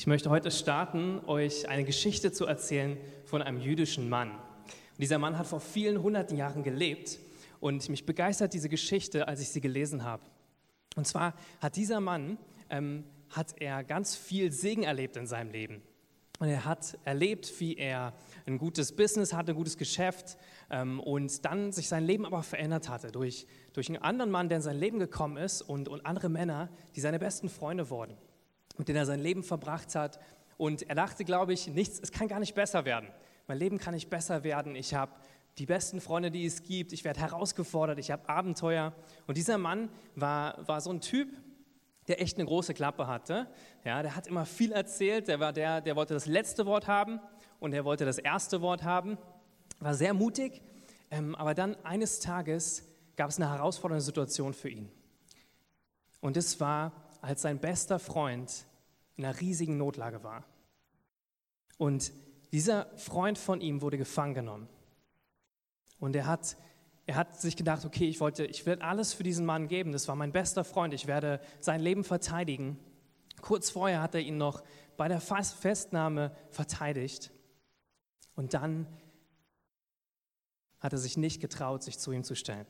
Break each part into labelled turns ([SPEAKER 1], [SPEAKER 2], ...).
[SPEAKER 1] Ich möchte heute starten, euch eine Geschichte zu erzählen von einem jüdischen Mann. Und dieser Mann hat vor vielen hunderten Jahren gelebt und mich begeistert diese Geschichte, als ich sie gelesen habe. Und zwar hat dieser Mann, ähm, hat er ganz viel Segen erlebt in seinem Leben. Und er hat erlebt, wie er ein gutes Business hatte, ein gutes Geschäft ähm, und dann sich sein Leben aber verändert hatte durch, durch einen anderen Mann, der in sein Leben gekommen ist und, und andere Männer, die seine besten Freunde wurden, mit denen er sein Leben verbracht hat. Und er dachte, glaube ich, nichts, es kann gar nicht besser werden. Mein Leben kann nicht besser werden. Ich habe die besten Freunde, die es gibt. Ich werde herausgefordert. Ich habe Abenteuer. Und dieser Mann war, war so ein Typ, der echt eine große Klappe hatte. Ja, der hat immer viel erzählt, der war der, der wollte das letzte Wort haben und er wollte das erste Wort haben. War sehr mutig, ähm, aber dann eines Tages gab es eine herausfordernde Situation für ihn. Und es war, als sein bester Freund in einer riesigen Notlage war. Und dieser Freund von ihm wurde gefangen genommen. Und er hat er hat sich gedacht, okay, ich wollte, ich werde alles für diesen Mann geben. Das war mein bester Freund. Ich werde sein Leben verteidigen. Kurz vorher hat er ihn noch bei der Festnahme verteidigt. Und dann hat er sich nicht getraut, sich zu ihm zu stellen.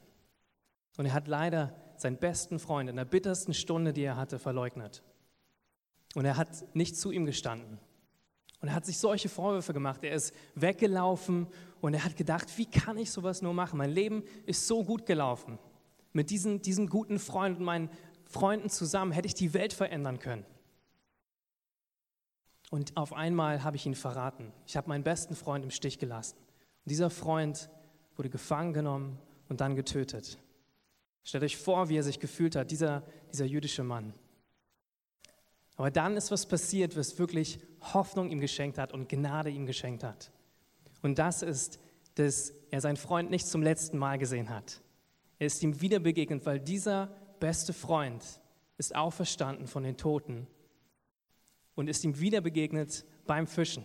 [SPEAKER 1] Und er hat leider seinen besten Freund in der bittersten Stunde, die er hatte, verleugnet. Und er hat nicht zu ihm gestanden. Und er hat sich solche Vorwürfe gemacht. Er ist weggelaufen und er hat gedacht, wie kann ich sowas nur machen? Mein Leben ist so gut gelaufen. Mit diesen, diesen guten Freunden, meinen Freunden zusammen hätte ich die Welt verändern können. Und auf einmal habe ich ihn verraten. Ich habe meinen besten Freund im Stich gelassen. Und dieser Freund wurde gefangen genommen und dann getötet. Stellt euch vor, wie er sich gefühlt hat, dieser, dieser jüdische Mann. Aber dann ist was passiert, was wirklich Hoffnung ihm geschenkt hat und Gnade ihm geschenkt hat. Und das ist, dass er seinen Freund nicht zum letzten Mal gesehen hat. Er ist ihm wieder begegnet, weil dieser beste Freund ist auferstanden von den Toten und ist ihm wieder begegnet beim Fischen.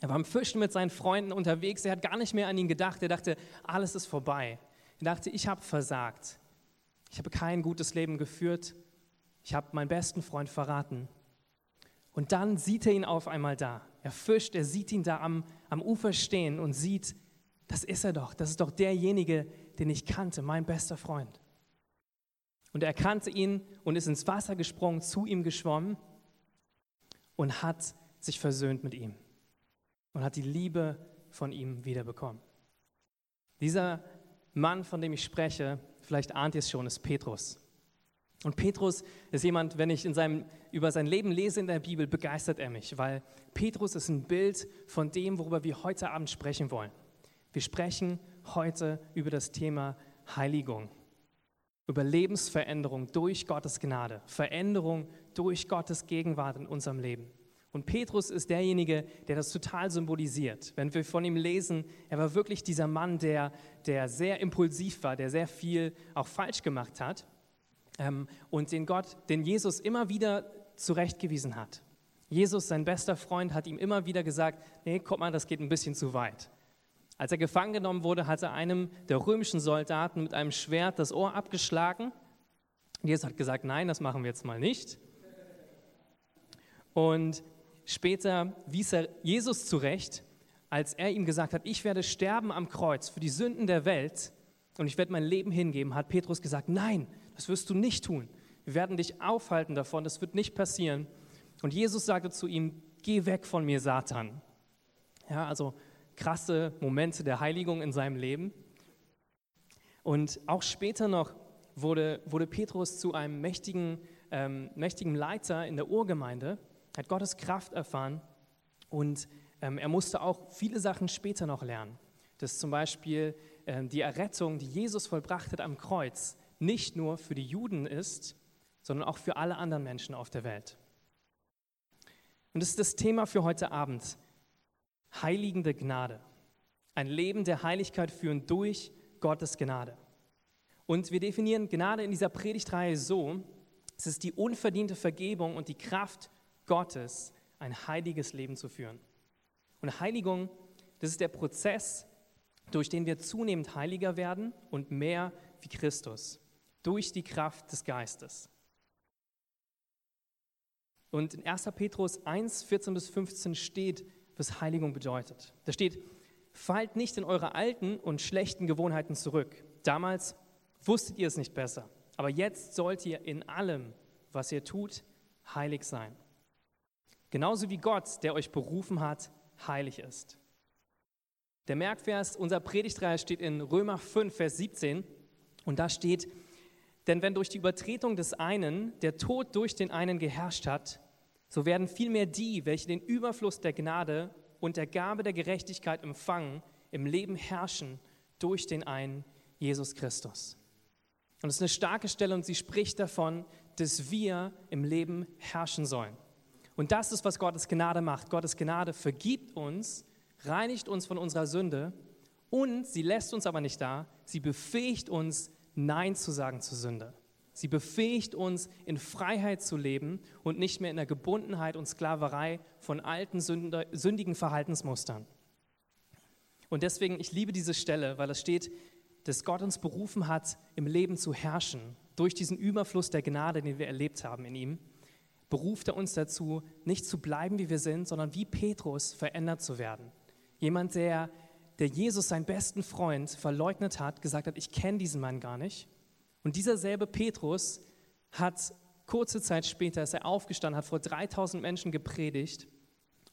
[SPEAKER 1] Er war beim Fischen mit seinen Freunden unterwegs, er hat gar nicht mehr an ihn gedacht, er dachte, alles ist vorbei. Er dachte, ich habe versagt. Ich habe kein gutes Leben geführt ich habe meinen besten Freund verraten. Und dann sieht er ihn auf einmal da. Er fischt, er sieht ihn da am, am Ufer stehen und sieht, das ist er doch, das ist doch derjenige, den ich kannte, mein bester Freund. Und er kannte ihn und ist ins Wasser gesprungen, zu ihm geschwommen und hat sich versöhnt mit ihm und hat die Liebe von ihm wiederbekommen. Dieser Mann, von dem ich spreche, vielleicht ahnt ihr es schon, ist Petrus. Und Petrus ist jemand, wenn ich in seinem, über sein Leben lese in der Bibel, begeistert er mich, weil Petrus ist ein Bild von dem, worüber wir heute Abend sprechen wollen. Wir sprechen heute über das Thema Heiligung, über Lebensveränderung durch Gottes Gnade, Veränderung durch Gottes Gegenwart in unserem Leben. Und Petrus ist derjenige, der das total symbolisiert. Wenn wir von ihm lesen, er war wirklich dieser Mann, der, der sehr impulsiv war, der sehr viel auch falsch gemacht hat ähm, und den Gott, den Jesus immer wieder zurechtgewiesen hat. Jesus, sein bester Freund, hat ihm immer wieder gesagt, nee, guck mal, das geht ein bisschen zu weit. Als er gefangen genommen wurde, hat er einem der römischen Soldaten mit einem Schwert das Ohr abgeschlagen. Jesus hat gesagt, nein, das machen wir jetzt mal nicht. Und später wies er Jesus zurecht, als er ihm gesagt hat, ich werde sterben am Kreuz für die Sünden der Welt und ich werde mein Leben hingeben, hat Petrus gesagt, nein, das wirst du nicht tun. Wir werden dich aufhalten davon, das wird nicht passieren. Und Jesus sagte zu ihm, geh weg von mir, Satan. Ja, also krasse Momente der Heiligung in seinem Leben. Und auch später noch wurde, wurde Petrus zu einem mächtigen, ähm, mächtigen Leiter in der Urgemeinde, hat Gottes Kraft erfahren und ähm, er musste auch viele Sachen später noch lernen. Dass zum Beispiel ähm, die Errettung, die Jesus vollbracht hat am Kreuz, nicht nur für die Juden ist, sondern auch für alle anderen Menschen auf der Welt. Und das ist das Thema für heute Abend. Heiligende Gnade. Ein Leben der Heiligkeit führen durch Gottes Gnade. Und wir definieren Gnade in dieser Predigtreihe so, es ist die unverdiente Vergebung und die Kraft Gottes, ein heiliges Leben zu führen. Und Heiligung, das ist der Prozess, durch den wir zunehmend heiliger werden und mehr wie Christus durch die Kraft des Geistes. Und in 1. Petrus 1, 14 bis 15 steht, was Heiligung bedeutet. Da steht, fallt nicht in eure alten und schlechten Gewohnheiten zurück. Damals wusstet ihr es nicht besser, aber jetzt sollt ihr in allem, was ihr tut, heilig sein. Genauso wie Gott, der euch berufen hat, heilig ist. Der Merkvers unserer Predigtreihe steht in Römer 5, Vers 17 und da steht, denn wenn durch die Übertretung des einen der Tod durch den einen geherrscht hat, so werden vielmehr die, welche den Überfluss der Gnade und der Gabe der Gerechtigkeit empfangen, im Leben herrschen durch den einen Jesus Christus. Und es ist eine starke Stelle und sie spricht davon, dass wir im Leben herrschen sollen. Und das ist, was Gottes Gnade macht. Gottes Gnade vergibt uns, reinigt uns von unserer Sünde und sie lässt uns aber nicht da, sie befähigt uns, Nein zu sagen zur Sünde. Sie befähigt uns, in Freiheit zu leben und nicht mehr in der Gebundenheit und Sklaverei von alten, sündigen Verhaltensmustern. Und deswegen, ich liebe diese Stelle, weil es steht, dass Gott uns berufen hat, im Leben zu herrschen, durch diesen Überfluss der Gnade, den wir erlebt haben in ihm beruft er uns dazu, nicht zu bleiben, wie wir sind, sondern wie Petrus verändert zu werden. Jemand, der, der Jesus, seinen besten Freund, verleugnet hat, gesagt hat, ich kenne diesen Mann gar nicht. Und dieser selbe Petrus hat kurze Zeit später, ist er aufgestanden, hat vor 3000 Menschen gepredigt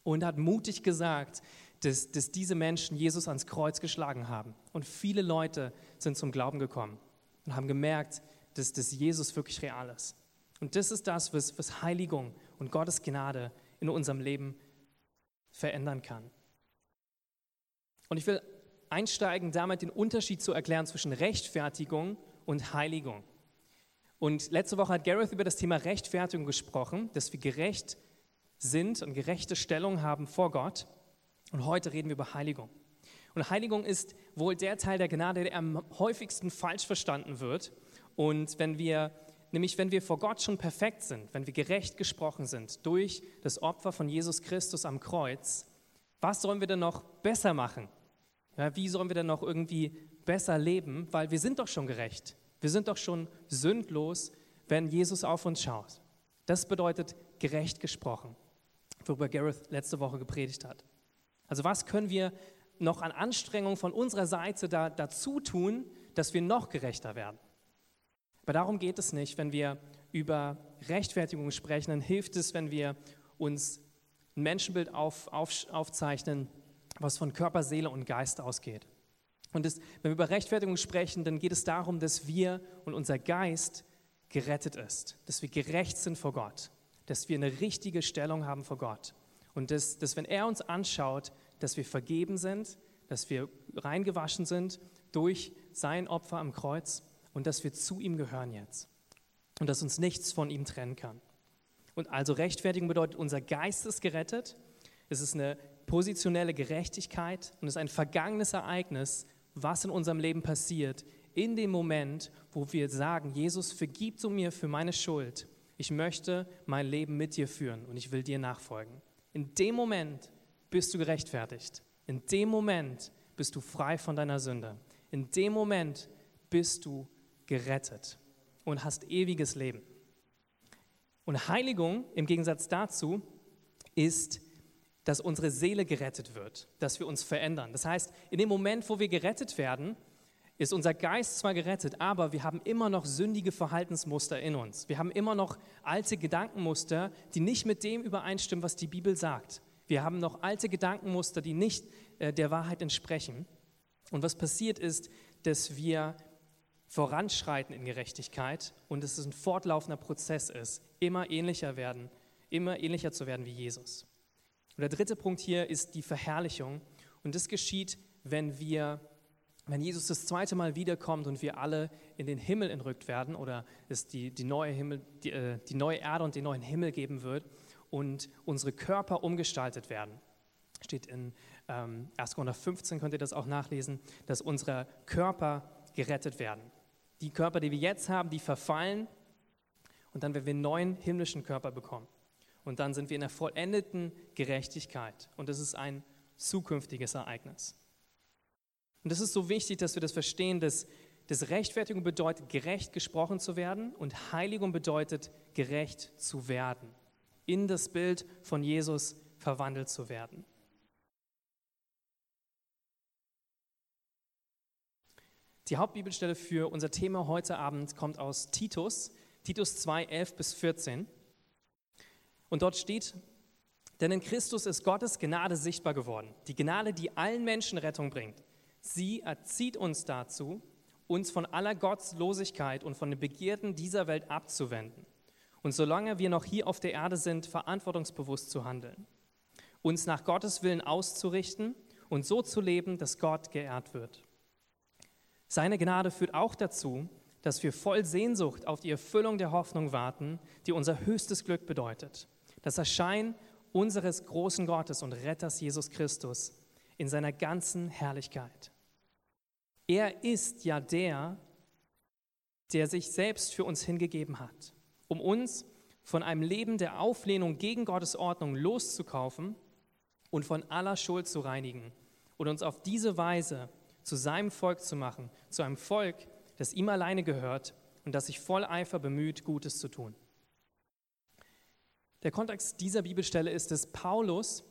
[SPEAKER 1] und hat mutig gesagt, dass, dass diese Menschen Jesus ans Kreuz geschlagen haben. Und viele Leute sind zum Glauben gekommen und haben gemerkt, dass, dass Jesus wirklich real ist. Und das ist das, was, was Heiligung und Gottes Gnade in unserem Leben verändern kann. Und ich will einsteigen, damit den Unterschied zu erklären zwischen Rechtfertigung und Heiligung. Und letzte Woche hat Gareth über das Thema Rechtfertigung gesprochen, dass wir gerecht sind und gerechte Stellung haben vor Gott. Und heute reden wir über Heiligung. Und Heiligung ist wohl der Teil der Gnade, der am häufigsten falsch verstanden wird. Und wenn wir Nämlich wenn wir vor Gott schon perfekt sind, wenn wir gerecht gesprochen sind durch das Opfer von Jesus Christus am Kreuz, was sollen wir denn noch besser machen? Ja, wie sollen wir denn noch irgendwie besser leben? Weil wir sind doch schon gerecht. Wir sind doch schon sündlos, wenn Jesus auf uns schaut. Das bedeutet gerecht gesprochen, worüber Gareth letzte Woche gepredigt hat. Also was können wir noch an Anstrengungen von unserer Seite da, dazu tun, dass wir noch gerechter werden? Aber darum geht es nicht, wenn wir über Rechtfertigung sprechen, dann hilft es, wenn wir uns ein Menschenbild auf, auf, aufzeichnen, was von Körper, Seele und Geist ausgeht. Und das, wenn wir über Rechtfertigung sprechen, dann geht es darum, dass wir und unser Geist gerettet ist, dass wir gerecht sind vor Gott, dass wir eine richtige Stellung haben vor Gott. Und dass, dass wenn er uns anschaut, dass wir vergeben sind, dass wir reingewaschen sind durch sein Opfer am Kreuz und dass wir zu ihm gehören jetzt und dass uns nichts von ihm trennen kann. Und also Rechtfertigung bedeutet, unser Geist ist gerettet. Es ist eine positionelle Gerechtigkeit und es ist ein vergangenes Ereignis, was in unserem Leben passiert, in dem Moment, wo wir sagen, Jesus, vergib du mir für meine Schuld. Ich möchte mein Leben mit dir führen und ich will dir nachfolgen. In dem Moment bist du gerechtfertigt. In dem Moment bist du frei von deiner Sünde. In dem Moment bist du gerettet und hast ewiges Leben. Und Heiligung im Gegensatz dazu ist, dass unsere Seele gerettet wird, dass wir uns verändern. Das heißt, in dem Moment, wo wir gerettet werden, ist unser Geist zwar gerettet, aber wir haben immer noch sündige Verhaltensmuster in uns. Wir haben immer noch alte Gedankenmuster, die nicht mit dem übereinstimmen, was die Bibel sagt. Wir haben noch alte Gedankenmuster, die nicht äh, der Wahrheit entsprechen. Und was passiert ist, dass wir voranschreiten in Gerechtigkeit und dass es ein fortlaufender Prozess ist, immer ähnlicher werden, immer ähnlicher zu werden wie Jesus. Und der dritte Punkt hier ist die Verherrlichung. Und das geschieht, wenn wir, wenn Jesus das zweite Mal wiederkommt und wir alle in den Himmel entrückt werden oder es die, die, neue, Himmel, die, äh, die neue Erde und den neuen Himmel geben wird und unsere Körper umgestaltet werden. Steht in ähm, 1. Korinther 15, könnt ihr das auch nachlesen, dass unsere Körper gerettet werden. Die Körper, die wir jetzt haben, die verfallen und dann werden wir einen neuen himmlischen Körper bekommen. Und dann sind wir in der vollendeten Gerechtigkeit. Und das ist ein zukünftiges Ereignis. Und es ist so wichtig, dass wir das verstehen, dass, dass Rechtfertigung bedeutet, gerecht gesprochen zu werden und Heiligung bedeutet, gerecht zu werden. in das Bild von Jesus verwandelt zu werden. Die Hauptbibelstelle für unser Thema heute Abend kommt aus Titus, Titus 2, 11 bis 14. Und dort steht, denn in Christus ist Gottes Gnade sichtbar geworden, die Gnade, die allen Menschen Rettung bringt. Sie erzieht uns dazu, uns von aller Gottlosigkeit und von den Begierden dieser Welt abzuwenden und solange wir noch hier auf der Erde sind, verantwortungsbewusst zu handeln, uns nach Gottes Willen auszurichten und so zu leben, dass Gott geehrt wird. Seine Gnade führt auch dazu, dass wir voll Sehnsucht auf die Erfüllung der Hoffnung warten, die unser höchstes Glück bedeutet. Das Erscheinen unseres großen Gottes und Retters Jesus Christus in seiner ganzen Herrlichkeit. Er ist ja der, der sich selbst für uns hingegeben hat, um uns von einem Leben der Auflehnung gegen Gottes Ordnung loszukaufen und von aller Schuld zu reinigen und uns auf diese Weise zu seinem Volk zu machen, zu einem Volk, das ihm alleine gehört und das sich voll Eifer bemüht, Gutes zu tun. Der Kontext dieser Bibelstelle ist, dass Paulus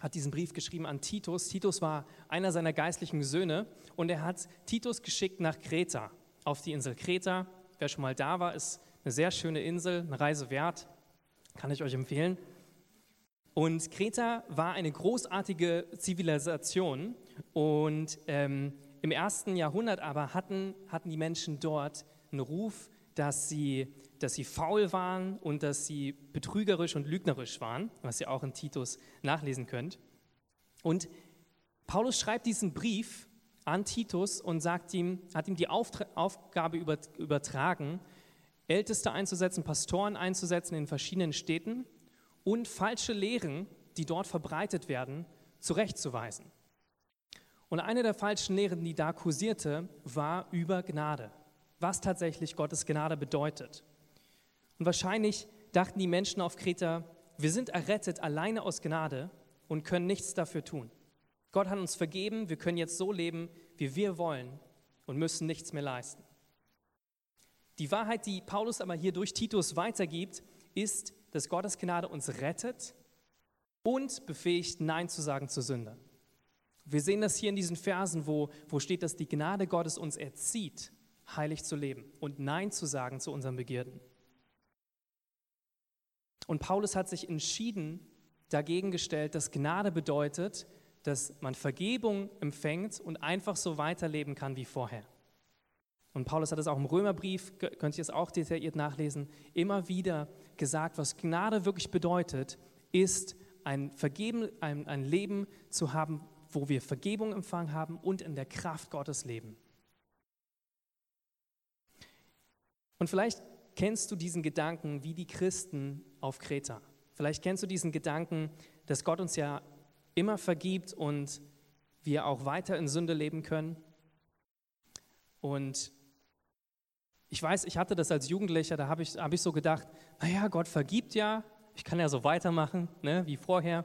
[SPEAKER 1] hat diesen Brief geschrieben an Titus. Titus war einer seiner geistlichen Söhne und er hat Titus geschickt nach Kreta, auf die Insel Kreta. Wer schon mal da war, ist eine sehr schöne Insel, eine Reise wert, kann ich euch empfehlen. Und Kreta war eine großartige Zivilisation und ähm, im ersten Jahrhundert aber hatten, hatten die Menschen dort einen Ruf, dass sie, dass sie faul waren und dass sie betrügerisch und lügnerisch waren, was ihr auch in Titus nachlesen könnt. Und Paulus schreibt diesen Brief an Titus und sagt ihm, hat ihm die Auftra Aufgabe übertragen, Älteste einzusetzen, Pastoren einzusetzen in verschiedenen Städten und falsche Lehren, die dort verbreitet werden, zurechtzuweisen. Und eine der falschen Lehren, die da kursierte, war über Gnade, was tatsächlich Gottes Gnade bedeutet. Und wahrscheinlich dachten die Menschen auf Kreta, wir sind errettet alleine aus Gnade und können nichts dafür tun. Gott hat uns vergeben, wir können jetzt so leben, wie wir wollen und müssen nichts mehr leisten. Die Wahrheit, die Paulus aber hier durch Titus weitergibt, ist, dass Gottes Gnade uns rettet und befähigt, Nein zu sagen zur Sünde. Wir sehen das hier in diesen Versen, wo, wo steht, dass die Gnade Gottes uns erzieht, heilig zu leben und Nein zu sagen zu unseren Begierden. Und Paulus hat sich entschieden dagegen gestellt, dass Gnade bedeutet, dass man Vergebung empfängt und einfach so weiterleben kann wie vorher. Und Paulus hat es auch im Römerbrief, könnt ihr es auch detailliert nachlesen, immer wieder gesagt, was Gnade wirklich bedeutet, ist ein, Vergeben, ein, ein Leben zu haben, wo wir Vergebung empfangen haben und in der Kraft Gottes leben. Und vielleicht kennst du diesen Gedanken wie die Christen auf Kreta. Vielleicht kennst du diesen Gedanken, dass Gott uns ja immer vergibt und wir auch weiter in Sünde leben können. Und ich weiß, ich hatte das als Jugendlicher, da habe ich, hab ich so gedacht, naja, Gott vergibt ja, ich kann ja so weitermachen, ne, wie vorher.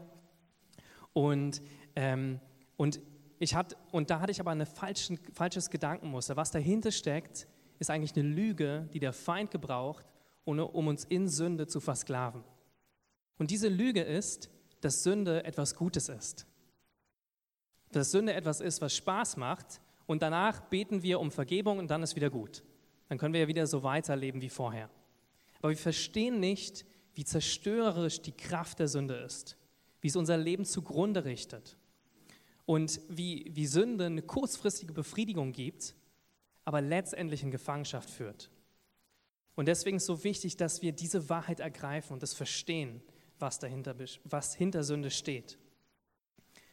[SPEAKER 1] Und, ähm, und, ich hatte, und da hatte ich aber ein falsches Gedankenmuster. Was dahinter steckt, ist eigentlich eine Lüge, die der Feind gebraucht, um uns in Sünde zu versklaven. Und diese Lüge ist, dass Sünde etwas Gutes ist. Dass Sünde etwas ist, was Spaß macht und danach beten wir um Vergebung und dann ist wieder gut dann können wir ja wieder so weiterleben wie vorher. Aber wir verstehen nicht, wie zerstörerisch die Kraft der Sünde ist, wie es unser Leben zugrunde richtet und wie, wie Sünde eine kurzfristige Befriedigung gibt, aber letztendlich in Gefangenschaft führt. Und deswegen ist es so wichtig, dass wir diese Wahrheit ergreifen und das verstehen, was, dahinter, was hinter Sünde steht.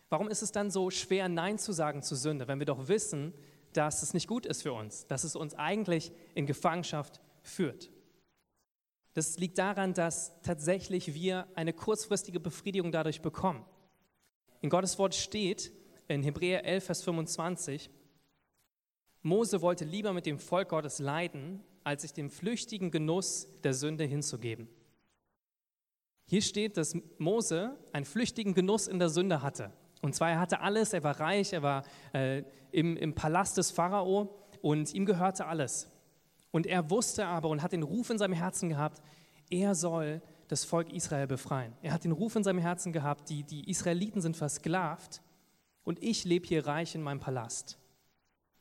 [SPEAKER 1] Warum ist es dann so schwer, Nein zu sagen zu Sünde, wenn wir doch wissen, dass es nicht gut ist für uns, dass es uns eigentlich in Gefangenschaft führt. Das liegt daran, dass tatsächlich wir eine kurzfristige Befriedigung dadurch bekommen. In Gottes Wort steht in Hebräer 11, Vers 25, Mose wollte lieber mit dem Volk Gottes leiden, als sich dem flüchtigen Genuss der Sünde hinzugeben. Hier steht, dass Mose einen flüchtigen Genuss in der Sünde hatte. Und zwar, er hatte alles, er war reich, er war äh, im, im Palast des Pharao und ihm gehörte alles. Und er wusste aber und hat den Ruf in seinem Herzen gehabt, er soll das Volk Israel befreien. Er hat den Ruf in seinem Herzen gehabt, die, die Israeliten sind versklavt und ich lebe hier reich in meinem Palast.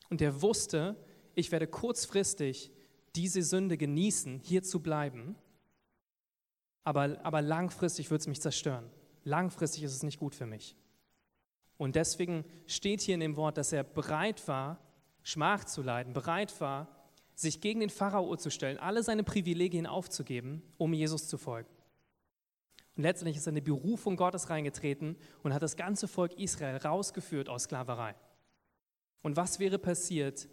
[SPEAKER 1] Und er wusste, ich werde kurzfristig diese Sünde genießen, hier zu bleiben, aber, aber langfristig wird es mich zerstören. Langfristig ist es nicht gut für mich. Und deswegen steht hier in dem Wort, dass er bereit war, Schmach zu leiden, bereit war, sich gegen den Pharao zu stellen, alle seine Privilegien aufzugeben, um Jesus zu folgen. Und letztendlich ist in die Berufung Gottes reingetreten und hat das ganze Volk Israel rausgeführt aus Sklaverei. Und was wäre passiert,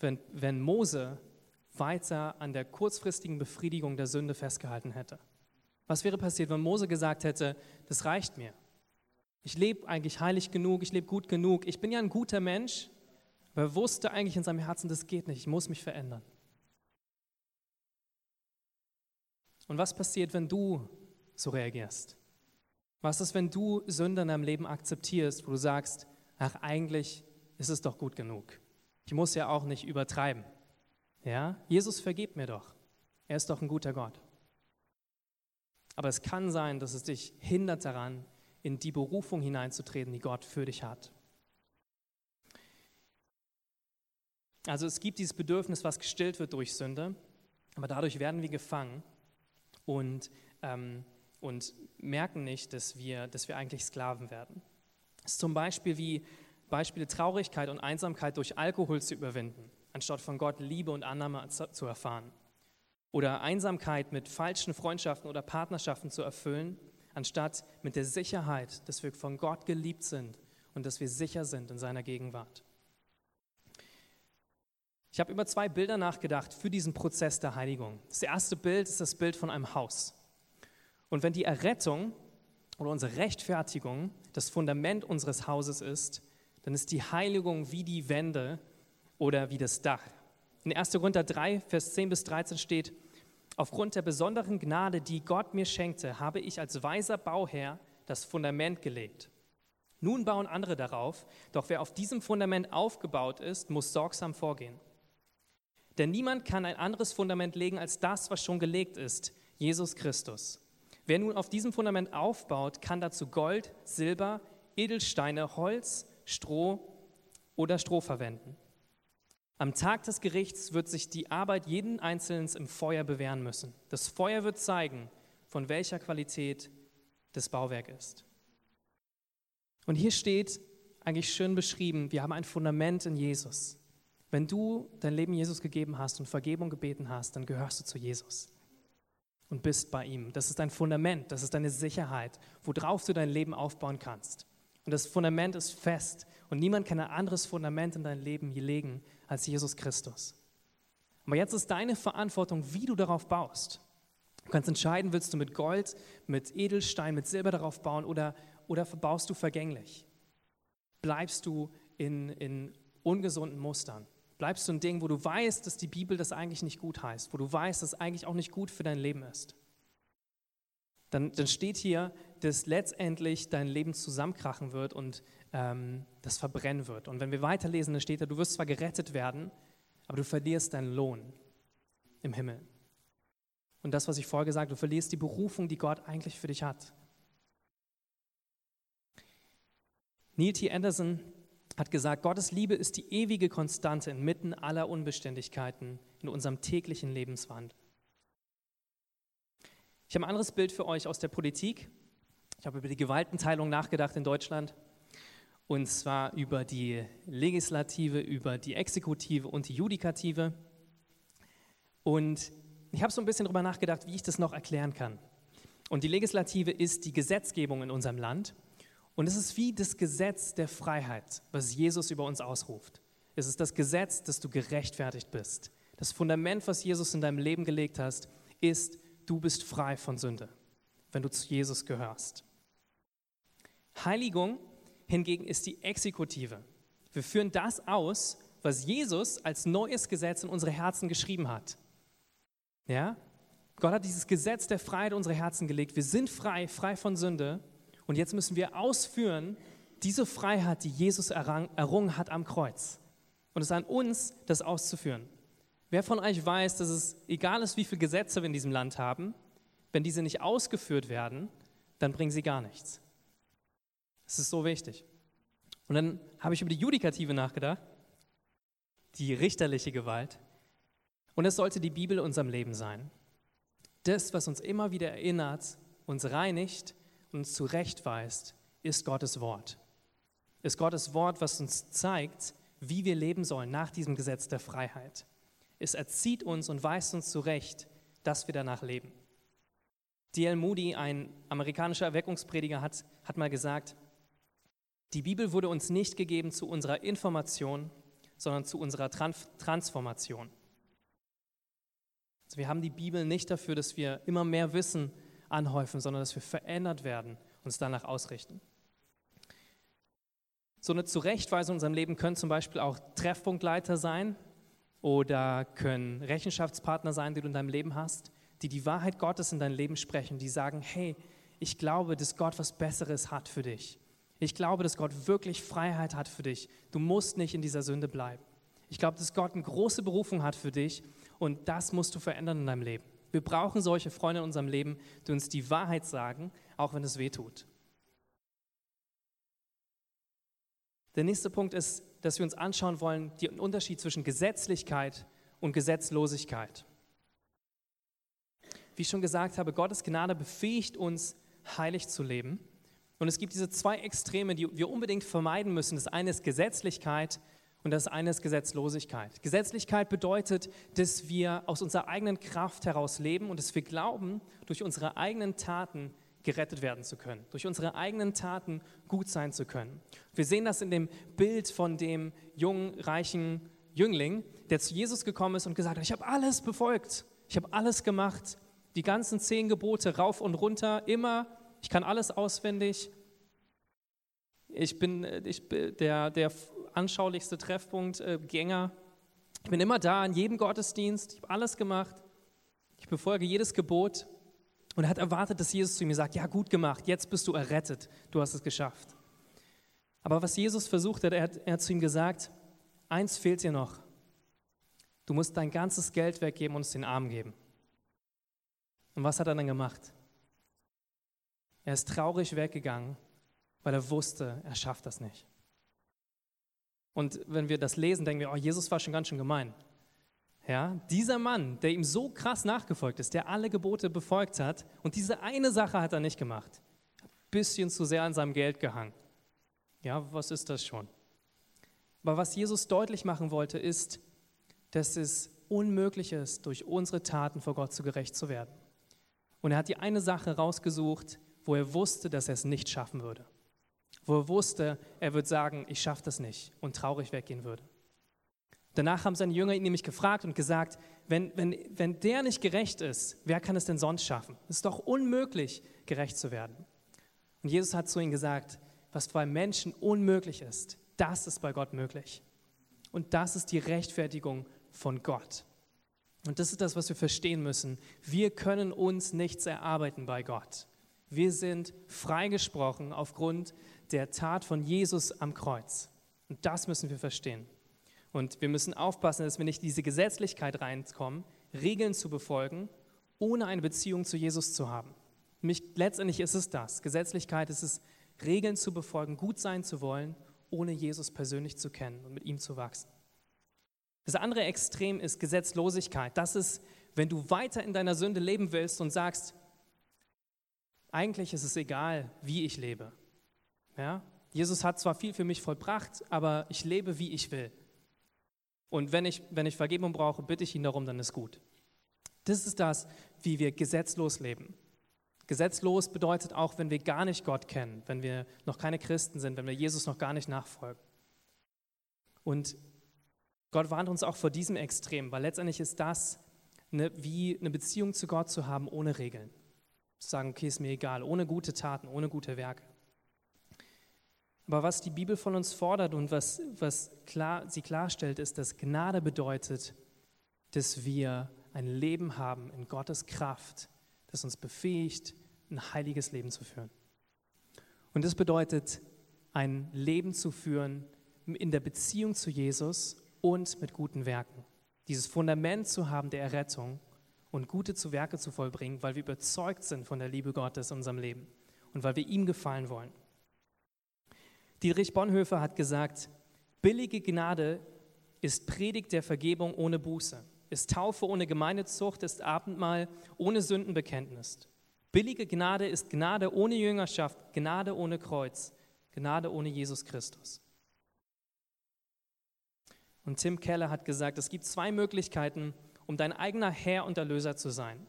[SPEAKER 1] wenn, wenn Mose weiter an der kurzfristigen Befriedigung der Sünde festgehalten hätte? Was wäre passiert, wenn Mose gesagt hätte, das reicht mir? Ich lebe eigentlich heilig genug, ich lebe gut genug, ich bin ja ein guter Mensch, aber er wusste eigentlich in seinem Herzen, das geht nicht, ich muss mich verändern. Und was passiert, wenn du so reagierst? Was ist, wenn du Sünde in deinem Leben akzeptierst, wo du sagst, ach, eigentlich ist es doch gut genug. Ich muss ja auch nicht übertreiben. Ja, Jesus vergibt mir doch. Er ist doch ein guter Gott. Aber es kann sein, dass es dich hindert daran, in die Berufung hineinzutreten, die Gott für dich hat. Also es gibt dieses Bedürfnis, was gestillt wird durch Sünde, aber dadurch werden wir gefangen und, ähm, und merken nicht, dass wir, dass wir eigentlich Sklaven werden. Es ist zum Beispiel wie Beispiele Traurigkeit und Einsamkeit durch Alkohol zu überwinden, anstatt von Gott Liebe und Annahme zu erfahren. Oder Einsamkeit mit falschen Freundschaften oder Partnerschaften zu erfüllen, anstatt mit der Sicherheit, dass wir von Gott geliebt sind und dass wir sicher sind in seiner Gegenwart. Ich habe über zwei Bilder nachgedacht für diesen Prozess der Heiligung. Das erste Bild ist das Bild von einem Haus. Und wenn die Errettung oder unsere Rechtfertigung das Fundament unseres Hauses ist, dann ist die Heiligung wie die Wände oder wie das Dach. In 1. Korinther 3, Vers 10 bis 13 steht, Aufgrund der besonderen Gnade, die Gott mir schenkte, habe ich als weiser Bauherr das Fundament gelegt. Nun bauen andere darauf, doch wer auf diesem Fundament aufgebaut ist, muss sorgsam vorgehen. Denn niemand kann ein anderes Fundament legen als das, was schon gelegt ist, Jesus Christus. Wer nun auf diesem Fundament aufbaut, kann dazu Gold, Silber, Edelsteine, Holz, Stroh oder Stroh verwenden. Am Tag des Gerichts wird sich die Arbeit jeden Einzelnen im Feuer bewähren müssen. Das Feuer wird zeigen, von welcher Qualität das Bauwerk ist. Und hier steht eigentlich schön beschrieben, wir haben ein Fundament in Jesus. Wenn du dein Leben Jesus gegeben hast und Vergebung gebeten hast, dann gehörst du zu Jesus und bist bei ihm. Das ist dein Fundament, das ist deine Sicherheit, worauf du dein Leben aufbauen kannst. Und das Fundament ist fest und niemand kann ein anderes Fundament in dein Leben legen als Jesus Christus. Aber jetzt ist deine Verantwortung, wie du darauf baust. Du kannst entscheiden, willst du mit Gold, mit Edelstein, mit Silber darauf bauen oder, oder baust du vergänglich? Bleibst du in, in ungesunden Mustern? Bleibst du ein Ding, wo du weißt, dass die Bibel das eigentlich nicht gut heißt, wo du weißt, dass es eigentlich auch nicht gut für dein Leben ist? Dann, dann steht hier, dass letztendlich dein Leben zusammenkrachen wird und ähm, das verbrennen wird. Und wenn wir weiterlesen, dann steht da, du wirst zwar gerettet werden, aber du verlierst deinen Lohn im Himmel. Und das, was ich vorher gesagt habe, du verlierst die Berufung, die Gott eigentlich für dich hat. Neil T. Anderson hat gesagt, Gottes Liebe ist die ewige Konstante inmitten aller Unbeständigkeiten in unserem täglichen Lebenswandel. Ich habe ein anderes Bild für euch aus der Politik. Ich habe über die Gewaltenteilung nachgedacht in Deutschland. Und zwar über die Legislative, über die Exekutive und die Judikative. Und ich habe so ein bisschen darüber nachgedacht, wie ich das noch erklären kann. Und die Legislative ist die Gesetzgebung in unserem Land. Und es ist wie das Gesetz der Freiheit, was Jesus über uns ausruft. Es ist das Gesetz, dass du gerechtfertigt bist. Das Fundament, was Jesus in deinem Leben gelegt hast, ist, du bist frei von Sünde, wenn du zu Jesus gehörst. Heiligung hingegen ist die Exekutive. Wir führen das aus, was Jesus als neues Gesetz in unsere Herzen geschrieben hat. Ja? Gott hat dieses Gesetz der Freiheit in unsere Herzen gelegt. Wir sind frei, frei von Sünde. Und jetzt müssen wir ausführen, diese Freiheit, die Jesus errungen hat am Kreuz. Und es ist an uns, das auszuführen. Wer von euch weiß, dass es egal ist, wie viele Gesetze wir in diesem Land haben, wenn diese nicht ausgeführt werden, dann bringen sie gar nichts. Das ist so wichtig. Und dann habe ich über die Judikative nachgedacht, die richterliche Gewalt. Und es sollte die Bibel in unserem Leben sein. Das, was uns immer wieder erinnert, uns reinigt uns zurechtweist, ist Gottes Wort. Ist Gottes Wort, was uns zeigt, wie wir leben sollen nach diesem Gesetz der Freiheit. Es erzieht uns und weist uns zurecht, dass wir danach leben. D.L. Moody, ein amerikanischer Erweckungsprediger, hat, hat mal gesagt, die Bibel wurde uns nicht gegeben zu unserer Information, sondern zu unserer Trans Transformation. Also wir haben die Bibel nicht dafür, dass wir immer mehr Wissen anhäufen, sondern dass wir verändert werden, uns danach ausrichten. So eine Zurechtweisung in unserem Leben können zum Beispiel auch Treffpunktleiter sein oder können Rechenschaftspartner sein, die du in deinem Leben hast die die Wahrheit Gottes in dein Leben sprechen, die sagen, hey, ich glaube, dass Gott was Besseres hat für dich. Ich glaube, dass Gott wirklich Freiheit hat für dich. Du musst nicht in dieser Sünde bleiben. Ich glaube, dass Gott eine große Berufung hat für dich und das musst du verändern in deinem Leben. Wir brauchen solche Freunde in unserem Leben, die uns die Wahrheit sagen, auch wenn es weh tut. Der nächste Punkt ist, dass wir uns anschauen wollen, den Unterschied zwischen Gesetzlichkeit und Gesetzlosigkeit. Wie ich schon gesagt habe, Gottes Gnade befähigt uns, heilig zu leben. Und es gibt diese zwei Extreme, die wir unbedingt vermeiden müssen. Das eine ist Gesetzlichkeit und das eine ist Gesetzlosigkeit. Gesetzlichkeit bedeutet, dass wir aus unserer eigenen Kraft heraus leben und dass wir glauben, durch unsere eigenen Taten gerettet werden zu können, durch unsere eigenen Taten gut sein zu können. Wir sehen das in dem Bild von dem jungen, reichen Jüngling, der zu Jesus gekommen ist und gesagt hat, ich habe alles befolgt, ich habe alles gemacht, die ganzen zehn Gebote rauf und runter, immer, ich kann alles auswendig. Ich bin, ich bin der, der anschaulichste Treffpunkt, äh, Gänger. Ich bin immer da in jedem Gottesdienst, ich habe alles gemacht. Ich befolge jedes Gebot und er hat erwartet, dass Jesus zu ihm sagt, ja gut gemacht, jetzt bist du errettet, du hast es geschafft. Aber was Jesus versucht hat, er hat, er hat zu ihm gesagt, eins fehlt dir noch. Du musst dein ganzes Geld weggeben und es den Armen geben. Und was hat er dann gemacht? Er ist traurig weggegangen, weil er wusste, er schafft das nicht. Und wenn wir das lesen, denken wir, oh, Jesus war schon ganz schön gemein. Ja, dieser Mann, der ihm so krass nachgefolgt ist, der alle Gebote befolgt hat und diese eine Sache hat er nicht gemacht. Ein bisschen zu sehr an seinem Geld gehangen. Ja, was ist das schon? Aber was Jesus deutlich machen wollte, ist, dass es unmöglich ist, durch unsere Taten vor Gott zu gerecht zu werden. Und er hat die eine Sache rausgesucht, wo er wusste, dass er es nicht schaffen würde. Wo er wusste, er würde sagen, ich schaffe das nicht und traurig weggehen würde. Danach haben seine Jünger ihn nämlich gefragt und gesagt, wenn, wenn, wenn der nicht gerecht ist, wer kann es denn sonst schaffen? Es ist doch unmöglich, gerecht zu werden. Und Jesus hat zu ihnen gesagt, was bei Menschen unmöglich ist, das ist bei Gott möglich. Und das ist die Rechtfertigung von Gott. Und das ist das, was wir verstehen müssen. Wir können uns nichts erarbeiten bei Gott. Wir sind freigesprochen aufgrund der Tat von Jesus am Kreuz. Und das müssen wir verstehen. Und wir müssen aufpassen, dass wir nicht diese Gesetzlichkeit reinkommen, Regeln zu befolgen, ohne eine Beziehung zu Jesus zu haben. Mich, letztendlich ist es das. Gesetzlichkeit ist es, Regeln zu befolgen, gut sein zu wollen, ohne Jesus persönlich zu kennen und mit ihm zu wachsen. Das andere Extrem ist Gesetzlosigkeit. Das ist, wenn du weiter in deiner Sünde leben willst und sagst, eigentlich ist es egal, wie ich lebe. Ja? Jesus hat zwar viel für mich vollbracht, aber ich lebe, wie ich will. Und wenn ich, wenn ich Vergebung brauche, bitte ich ihn darum, dann ist gut. Das ist das, wie wir gesetzlos leben. Gesetzlos bedeutet auch, wenn wir gar nicht Gott kennen, wenn wir noch keine Christen sind, wenn wir Jesus noch gar nicht nachfolgen. Und Gott warnt uns auch vor diesem Extrem, weil letztendlich ist das eine, wie eine Beziehung zu Gott zu haben ohne Regeln. Zu sagen, okay, ist mir egal, ohne gute Taten, ohne gute Werke. Aber was die Bibel von uns fordert und was, was klar, sie klarstellt, ist, dass Gnade bedeutet, dass wir ein Leben haben in Gottes Kraft, das uns befähigt, ein heiliges Leben zu führen. Und das bedeutet, ein Leben zu führen in der Beziehung zu Jesus und mit guten Werken. Dieses Fundament zu haben der Errettung und gute zu Werke zu vollbringen, weil wir überzeugt sind von der Liebe Gottes in unserem Leben und weil wir ihm gefallen wollen. Dietrich Bonhoeffer hat gesagt, billige Gnade ist Predigt der Vergebung ohne Buße, ist Taufe ohne Gemeindezucht, ist Abendmahl ohne Sündenbekenntnis. Billige Gnade ist Gnade ohne Jüngerschaft, Gnade ohne Kreuz, Gnade ohne Jesus Christus. Und Tim Keller hat gesagt, es gibt zwei Möglichkeiten, um dein eigener Herr und Erlöser zu sein.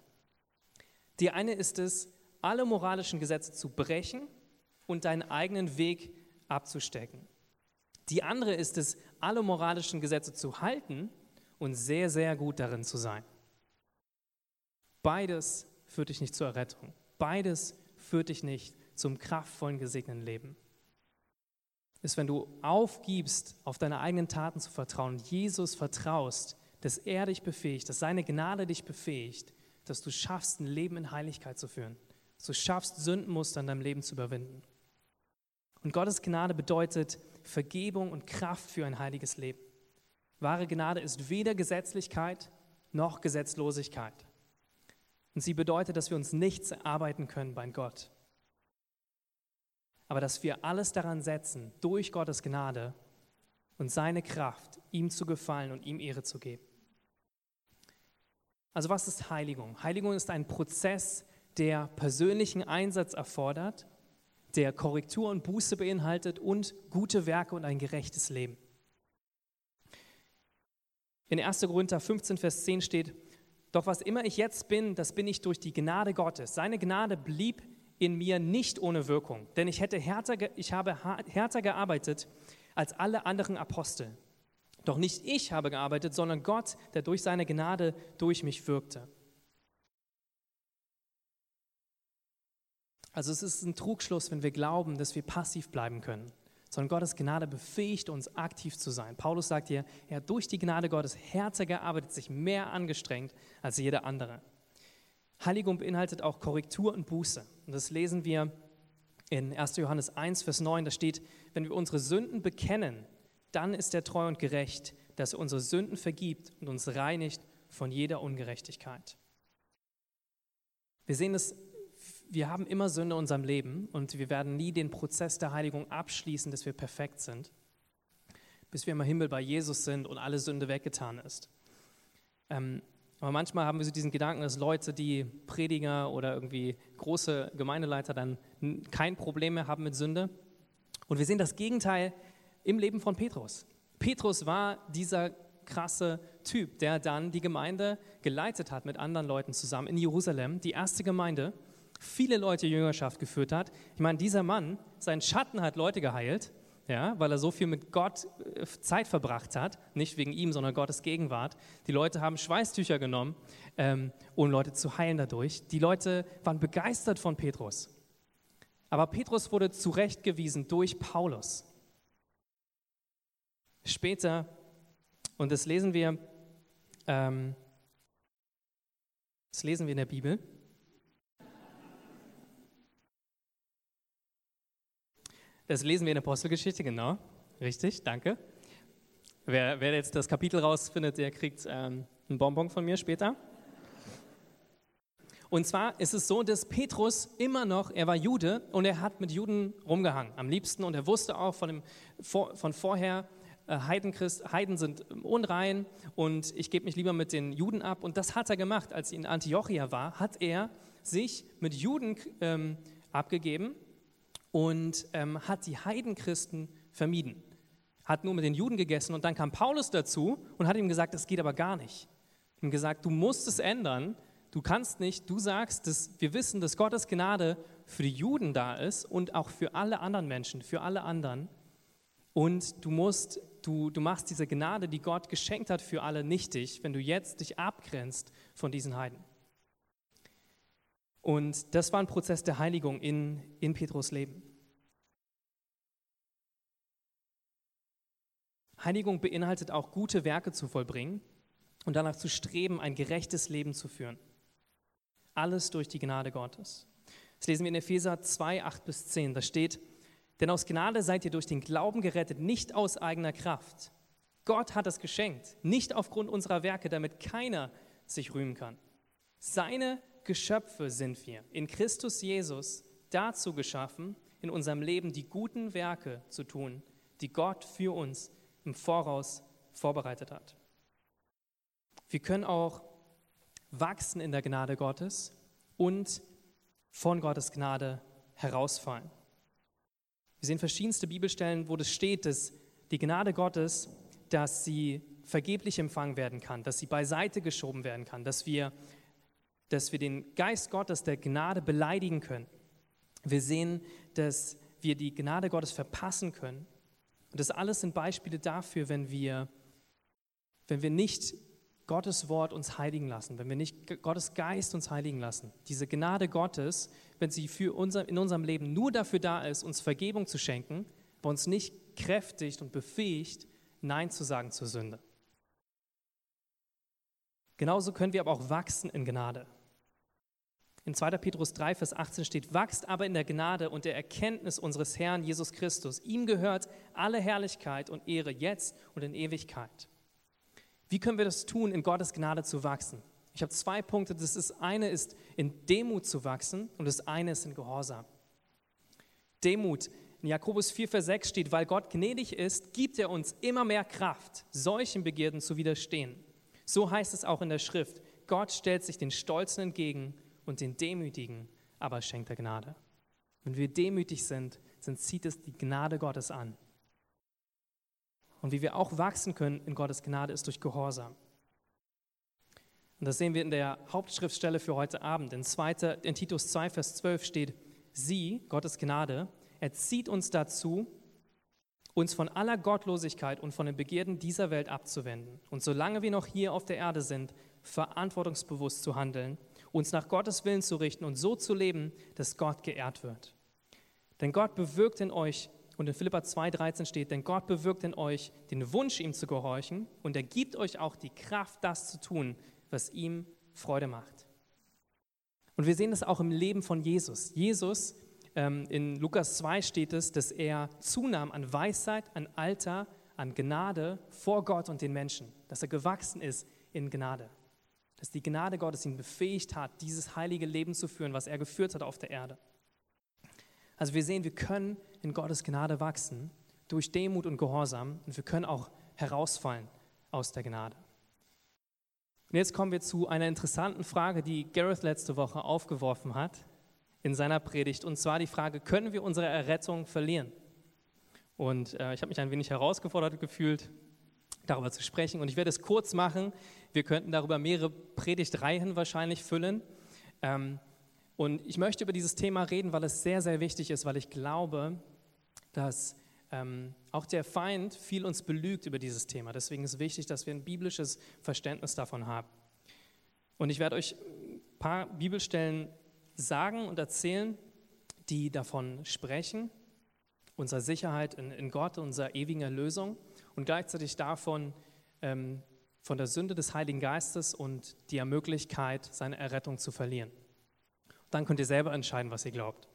[SPEAKER 1] Die eine ist es, alle moralischen Gesetze zu brechen und deinen eigenen Weg abzustecken. Die andere ist es, alle moralischen Gesetze zu halten und sehr, sehr gut darin zu sein. Beides führt dich nicht zur Errettung. Beides führt dich nicht zum kraftvollen, gesegneten Leben. Ist, wenn du aufgibst, auf deine eigenen Taten zu vertrauen, Jesus vertraust, dass er dich befähigt, dass seine Gnade dich befähigt, dass du schaffst, ein Leben in Heiligkeit zu führen, dass du schaffst, Sündenmuster in deinem Leben zu überwinden. Und Gottes Gnade bedeutet Vergebung und Kraft für ein heiliges Leben. Wahre Gnade ist weder Gesetzlichkeit noch Gesetzlosigkeit. Und sie bedeutet, dass wir uns nichts erarbeiten können bei Gott. Aber dass wir alles daran setzen, durch Gottes Gnade und seine Kraft, ihm zu gefallen und ihm Ehre zu geben. Also was ist Heiligung? Heiligung ist ein Prozess, der persönlichen Einsatz erfordert, der Korrektur und Buße beinhaltet und gute Werke und ein gerechtes Leben. In 1. Korinther 15, Vers 10 steht, doch was immer ich jetzt bin, das bin ich durch die Gnade Gottes. Seine Gnade blieb in mir nicht ohne Wirkung, denn ich, hätte härter, ich habe härter gearbeitet als alle anderen Apostel. Doch nicht ich habe gearbeitet, sondern Gott, der durch seine Gnade durch mich wirkte. Also es ist ein Trugschluss, wenn wir glauben, dass wir passiv bleiben können, sondern Gottes Gnade befähigt uns, aktiv zu sein. Paulus sagt hier, er hat durch die Gnade Gottes härter gearbeitet, sich mehr angestrengt als jeder andere. Heiligung beinhaltet auch Korrektur und Buße. Und das lesen wir in 1. Johannes 1, Vers 9. Da steht, wenn wir unsere Sünden bekennen, dann ist er treu und gerecht, dass er unsere Sünden vergibt und uns reinigt von jeder Ungerechtigkeit. Wir sehen es wir haben immer Sünde in unserem Leben und wir werden nie den Prozess der Heiligung abschließen, dass wir perfekt sind, bis wir im Himmel bei Jesus sind und alle Sünde weggetan ist. Ähm, aber manchmal haben wir so diesen Gedanken, dass Leute, die Prediger oder irgendwie große Gemeindeleiter dann kein Problem mehr haben mit Sünde. Und wir sehen das Gegenteil im Leben von Petrus. Petrus war dieser krasse Typ, der dann die Gemeinde geleitet hat mit anderen Leuten zusammen in Jerusalem, die erste Gemeinde viele Leute Jüngerschaft geführt hat. Ich meine, dieser Mann, sein Schatten hat Leute geheilt, ja, weil er so viel mit Gott äh, Zeit verbracht hat, nicht wegen ihm, sondern Gottes Gegenwart. Die Leute haben Schweißtücher genommen, ähm, um Leute zu heilen dadurch. Die Leute waren begeistert von Petrus. Aber Petrus wurde zurechtgewiesen durch Paulus. Später, und das lesen wir, ähm, das lesen wir in der Bibel, Das lesen wir in der Apostelgeschichte, genau. Richtig, danke. Wer, wer jetzt das Kapitel rausfindet, der kriegt ähm, einen Bonbon von mir später. Und zwar ist es so, dass Petrus immer noch, er war Jude und er hat mit Juden rumgehangen, am liebsten. Und er wusste auch von, dem, von vorher, äh, Heidenchrist, Heiden sind unrein und ich gebe mich lieber mit den Juden ab. Und das hat er gemacht. Als er in Antiochia war, hat er sich mit Juden ähm, abgegeben und ähm, hat die Heidenchristen vermieden. Hat nur mit den Juden gegessen und dann kam Paulus dazu und hat ihm gesagt, das geht aber gar nicht. Ihm gesagt, du musst es ändern, du kannst nicht, du sagst, dass wir wissen, dass Gottes Gnade für die Juden da ist und auch für alle anderen Menschen, für alle anderen. Und du musst, du, du machst diese Gnade, die Gott geschenkt hat für alle, nichtig, wenn du jetzt dich abgrenzt von diesen Heiden. Und das war ein Prozess der Heiligung in, in Petrus Leben. Heiligung beinhaltet auch gute Werke zu vollbringen und danach zu streben, ein gerechtes Leben zu führen. Alles durch die Gnade Gottes. Das lesen wir in Epheser 2, 8 bis 10. Da steht, denn aus Gnade seid ihr durch den Glauben gerettet, nicht aus eigener Kraft. Gott hat es geschenkt, nicht aufgrund unserer Werke, damit keiner sich rühmen kann. Seine Geschöpfe sind wir, in Christus Jesus dazu geschaffen, in unserem Leben die guten Werke zu tun, die Gott für uns im Voraus vorbereitet hat. Wir können auch wachsen in der Gnade Gottes und von Gottes Gnade herausfallen. Wir sehen verschiedenste Bibelstellen, wo das steht, dass die Gnade Gottes, dass sie vergeblich empfangen werden kann, dass sie beiseite geschoben werden kann, dass wir, dass wir den Geist Gottes der Gnade beleidigen können. Wir sehen, dass wir die Gnade Gottes verpassen können. Und das alles sind Beispiele dafür, wenn wir, wenn wir nicht Gottes Wort uns heiligen lassen, wenn wir nicht Gottes Geist uns heiligen lassen. Diese Gnade Gottes, wenn sie für unser, in unserem Leben nur dafür da ist, uns Vergebung zu schenken, aber uns nicht kräftigt und befähigt, Nein zu sagen zur Sünde. Genauso können wir aber auch wachsen in Gnade. In 2. Petrus 3, Vers 18 steht, wachst aber in der Gnade und der Erkenntnis unseres Herrn Jesus Christus. Ihm gehört alle Herrlichkeit und Ehre jetzt und in Ewigkeit. Wie können wir das tun, in Gottes Gnade zu wachsen? Ich habe zwei Punkte. Das ist, eine ist, in Demut zu wachsen und das eine ist in Gehorsam. Demut. In Jakobus 4, Vers 6 steht, weil Gott gnädig ist, gibt er uns immer mehr Kraft, solchen Begierden zu widerstehen. So heißt es auch in der Schrift. Gott stellt sich den Stolzen entgegen und den Demütigen aber schenkt er Gnade. Wenn wir demütig sind, dann zieht es die Gnade Gottes an. Und wie wir auch wachsen können in Gottes Gnade ist durch Gehorsam. Und das sehen wir in der Hauptschriftstelle für heute Abend. In, 2, in Titus 2, Vers 12 steht, sie, Gottes Gnade, erzieht uns dazu, uns von aller Gottlosigkeit und von den Begierden dieser Welt abzuwenden und solange wir noch hier auf der Erde sind, verantwortungsbewusst zu handeln, uns nach Gottes Willen zu richten und so zu leben, dass Gott geehrt wird. Denn Gott bewirkt in euch, und in Philippa 2,13 steht, denn Gott bewirkt in euch den Wunsch, ihm zu gehorchen, und er gibt euch auch die Kraft, das zu tun, was ihm Freude macht. Und wir sehen das auch im Leben von Jesus. Jesus ähm, in Lukas 2 steht es, dass er zunahm an Weisheit, an Alter, an Gnade vor Gott und den Menschen, dass er gewachsen ist in Gnade, dass die Gnade Gottes ihn befähigt hat, dieses heilige Leben zu führen, was er geführt hat auf der Erde. Also wir sehen, wir können in Gottes Gnade wachsen durch Demut und Gehorsam und wir können auch herausfallen aus der Gnade. Und jetzt kommen wir zu einer interessanten Frage, die Gareth letzte Woche aufgeworfen hat in seiner Predigt, und zwar die Frage, können wir unsere Errettung verlieren? Und äh, ich habe mich ein wenig herausgefordert gefühlt, darüber zu sprechen. Und ich werde es kurz machen. Wir könnten darüber mehrere Predigtreihen wahrscheinlich füllen. Ähm, und ich möchte über dieses Thema reden, weil es sehr, sehr wichtig ist, weil ich glaube, dass ähm, auch der Feind viel uns belügt über dieses Thema. Deswegen ist es wichtig, dass wir ein biblisches Verständnis davon haben. Und ich werde euch ein paar Bibelstellen sagen und erzählen, die davon sprechen, unserer Sicherheit in, in Gott, unserer ewigen Erlösung und gleichzeitig davon, ähm, von der Sünde des Heiligen Geistes und der Möglichkeit, seine Errettung zu verlieren. Dann könnt ihr selber entscheiden, was ihr glaubt.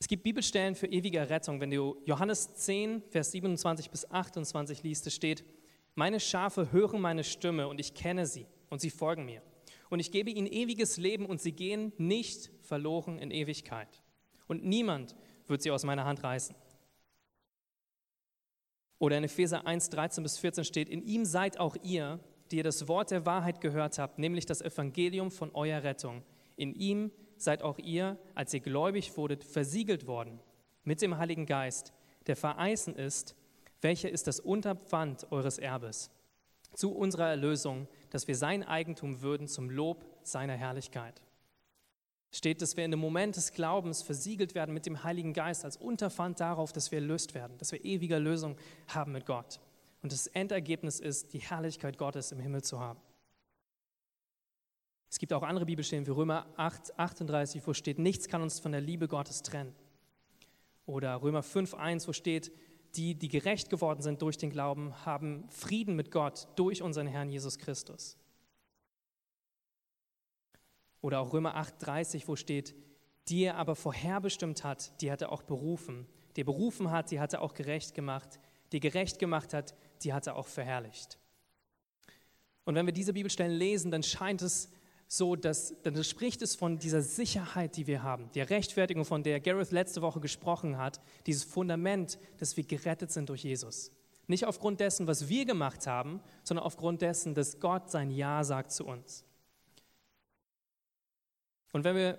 [SPEAKER 1] Es gibt Bibelstellen für ewige Errettung. Wenn du Johannes 10, Vers 27 bis 28 liest, es steht, meine Schafe hören meine Stimme und ich kenne sie und sie folgen mir und ich gebe ihnen ewiges Leben und sie gehen nicht verloren in Ewigkeit. Und niemand wird sie aus meiner Hand reißen. Oder in Epheser 1, 13 bis 14 steht, in ihm seid auch ihr, die ihr das Wort der Wahrheit gehört habt, nämlich das Evangelium von eurer Rettung. In ihm seid auch ihr, als ihr gläubig wurdet, versiegelt worden mit dem Heiligen Geist, der vereisen ist, welcher ist das Unterpfand eures Erbes, zu unserer Erlösung dass wir sein Eigentum würden zum Lob seiner Herrlichkeit. Steht, dass wir in dem Moment des Glaubens versiegelt werden mit dem Heiligen Geist als Unterpfand darauf, dass wir erlöst werden, dass wir ewige Lösung haben mit Gott. Und das Endergebnis ist, die Herrlichkeit Gottes im Himmel zu haben. Es gibt auch andere Bibelstellen wie Römer 8, 38, wo steht, nichts kann uns von der Liebe Gottes trennen. Oder Römer 5, 1, wo steht, die, die gerecht geworden sind durch den Glauben, haben Frieden mit Gott durch unseren Herrn Jesus Christus. Oder auch Römer 8,30, wo steht, die er aber vorherbestimmt hat, die hat er auch berufen. Die berufen hat, die hat er auch gerecht gemacht. Die gerecht gemacht hat, die hat er auch verherrlicht. Und wenn wir diese Bibelstellen lesen, dann scheint es so, dass dann spricht es von dieser Sicherheit, die wir haben, der Rechtfertigung, von der Gareth letzte Woche gesprochen hat, dieses Fundament, dass wir gerettet sind durch Jesus. Nicht aufgrund dessen, was wir gemacht haben, sondern aufgrund dessen, dass Gott sein Ja sagt zu uns. Und wenn wir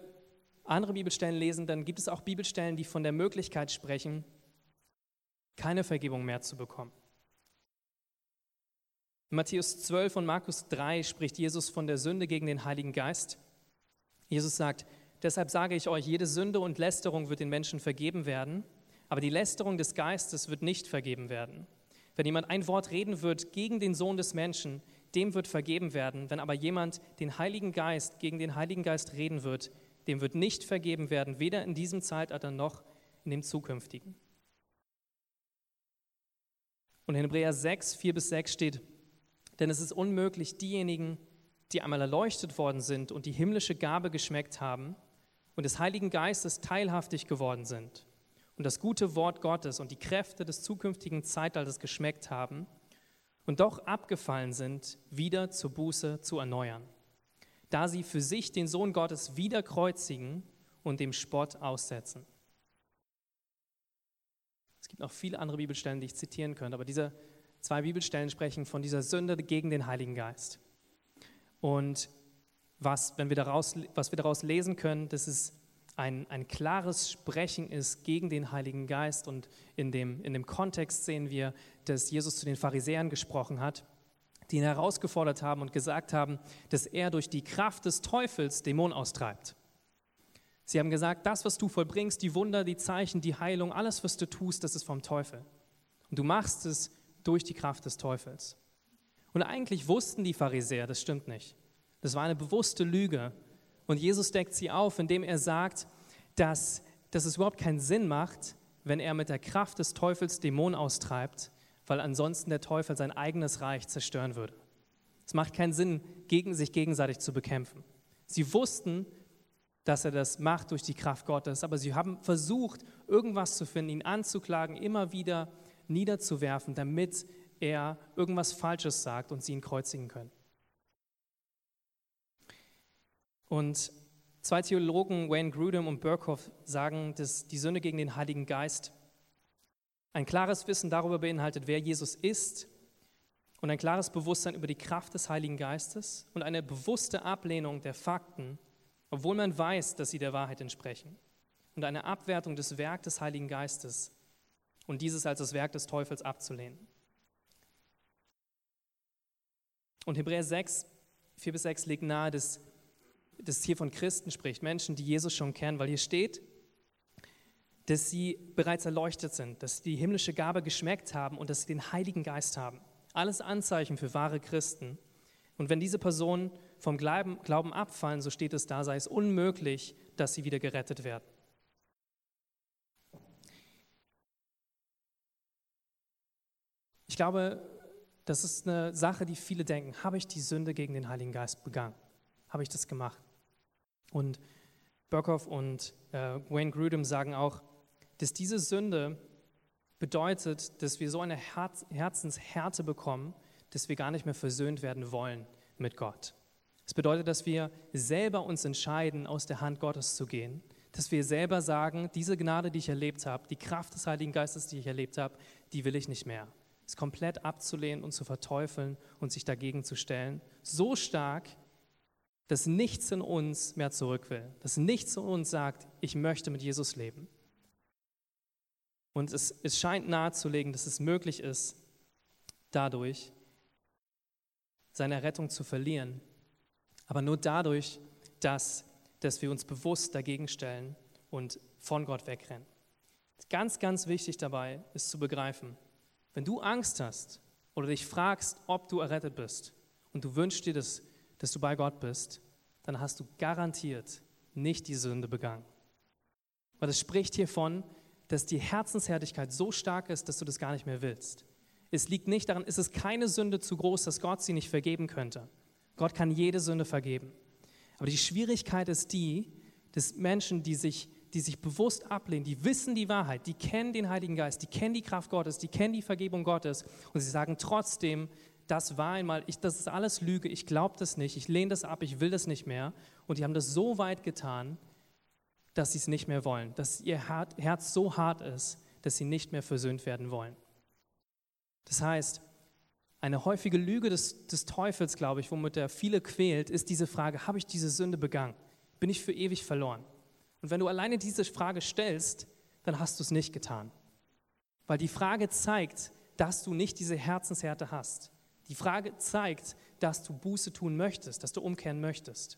[SPEAKER 1] andere Bibelstellen lesen, dann gibt es auch Bibelstellen, die von der Möglichkeit sprechen, keine Vergebung mehr zu bekommen. In Matthäus 12 und Markus 3 spricht Jesus von der Sünde gegen den Heiligen Geist. Jesus sagt, deshalb sage ich euch, jede Sünde und Lästerung wird den Menschen vergeben werden, aber die Lästerung des Geistes wird nicht vergeben werden. Wenn jemand ein Wort reden wird gegen den Sohn des Menschen, dem wird vergeben werden. Wenn aber jemand den Heiligen Geist gegen den Heiligen Geist reden wird, dem wird nicht vergeben werden, weder in diesem Zeitalter noch in dem zukünftigen. Und in Hebräer 6, 4 bis 6 steht, denn es ist unmöglich, diejenigen, die einmal erleuchtet worden sind und die himmlische Gabe geschmeckt haben und des Heiligen Geistes teilhaftig geworden sind und das gute Wort Gottes und die Kräfte des zukünftigen Zeitalters geschmeckt haben und doch abgefallen sind, wieder zur Buße zu erneuern, da sie für sich den Sohn Gottes wieder kreuzigen und dem Spott aussetzen. Es gibt noch viele andere Bibelstellen, die ich zitieren könnte, aber diese Zwei Bibelstellen sprechen von dieser Sünde gegen den Heiligen Geist. Und was, wenn wir daraus, was wir daraus lesen können, dass es ein, ein klares Sprechen ist gegen den Heiligen Geist. Und in dem, in dem Kontext sehen wir, dass Jesus zu den Pharisäern gesprochen hat, die ihn herausgefordert haben und gesagt haben, dass er durch die Kraft des Teufels Dämonen austreibt. Sie haben gesagt, das, was du vollbringst, die Wunder, die Zeichen, die Heilung, alles, was du tust, das ist vom Teufel. Und du machst es durch die Kraft des Teufels. Und eigentlich wussten die Pharisäer, das stimmt nicht. Das war eine bewusste Lüge. Und Jesus deckt sie auf, indem er sagt, dass, dass es überhaupt keinen Sinn macht, wenn er mit der Kraft des Teufels Dämonen austreibt, weil ansonsten der Teufel sein eigenes Reich zerstören würde. Es macht keinen Sinn, gegen sich gegenseitig zu bekämpfen. Sie wussten, dass er das macht durch die Kraft Gottes, aber sie haben versucht, irgendwas zu finden, ihn anzuklagen, immer wieder niederzuwerfen, damit er irgendwas Falsches sagt und sie ihn kreuzigen können. Und zwei Theologen, Wayne Grudem und Burkhoff, sagen, dass die Sünde gegen den Heiligen Geist ein klares Wissen darüber beinhaltet, wer Jesus ist und ein klares Bewusstsein über die Kraft des Heiligen Geistes und eine bewusste Ablehnung der Fakten, obwohl man weiß, dass sie der Wahrheit entsprechen und eine Abwertung des Werk des Heiligen Geistes und dieses als das Werk des Teufels abzulehnen. Und Hebräer 6, 4 bis 6 legt nahe, dass, dass hier von Christen spricht, Menschen, die Jesus schon kennen, weil hier steht, dass sie bereits erleuchtet sind, dass sie die himmlische Gabe geschmeckt haben und dass sie den Heiligen Geist haben. Alles Anzeichen für wahre Christen. Und wenn diese Personen vom Glauben abfallen, so steht es da, sei es unmöglich, dass sie wieder gerettet werden. Ich glaube, das ist eine Sache, die viele denken. Habe ich die Sünde gegen den Heiligen Geist begangen? Habe ich das gemacht? Und Burkhoff und äh, Wayne Grudem sagen auch, dass diese Sünde bedeutet, dass wir so eine Herz Herzenshärte bekommen, dass wir gar nicht mehr versöhnt werden wollen mit Gott. Es bedeutet, dass wir selber uns entscheiden, aus der Hand Gottes zu gehen, dass wir selber sagen, diese Gnade, die ich erlebt habe, die Kraft des Heiligen Geistes, die ich erlebt habe, die will ich nicht mehr es komplett abzulehnen und zu verteufeln und sich dagegen zu stellen. So stark, dass nichts in uns mehr zurück will, dass nichts in uns sagt, ich möchte mit Jesus leben. Und es, es scheint nahezulegen, dass es möglich ist, dadurch seine Rettung zu verlieren. Aber nur dadurch, dass, dass wir uns bewusst dagegen stellen und von Gott wegrennen. Ganz, ganz wichtig dabei ist zu begreifen, wenn du Angst hast oder dich fragst, ob du errettet bist und du wünschst dir, dass, dass du bei Gott bist, dann hast du garantiert nicht die Sünde begangen. Weil es spricht hiervon, dass die Herzenshärtigkeit so stark ist, dass du das gar nicht mehr willst. Es liegt nicht daran, es ist keine Sünde zu groß, dass Gott sie nicht vergeben könnte. Gott kann jede Sünde vergeben. Aber die Schwierigkeit ist die, dass Menschen, die sich die sich bewusst ablehnen, die wissen die Wahrheit, die kennen den Heiligen Geist, die kennen die Kraft Gottes, die kennen die Vergebung Gottes und sie sagen trotzdem, das war einmal, ich, das ist alles Lüge, ich glaube das nicht, ich lehne das ab, ich will das nicht mehr. Und die haben das so weit getan, dass sie es nicht mehr wollen, dass ihr Herz so hart ist, dass sie nicht mehr versöhnt werden wollen. Das heißt, eine häufige Lüge des, des Teufels, glaube ich, womit er viele quält, ist diese Frage, habe ich diese Sünde begangen? Bin ich für ewig verloren? Und wenn du alleine diese Frage stellst, dann hast du es nicht getan. Weil die Frage zeigt, dass du nicht diese Herzenshärte hast. Die Frage zeigt, dass du Buße tun möchtest, dass du umkehren möchtest.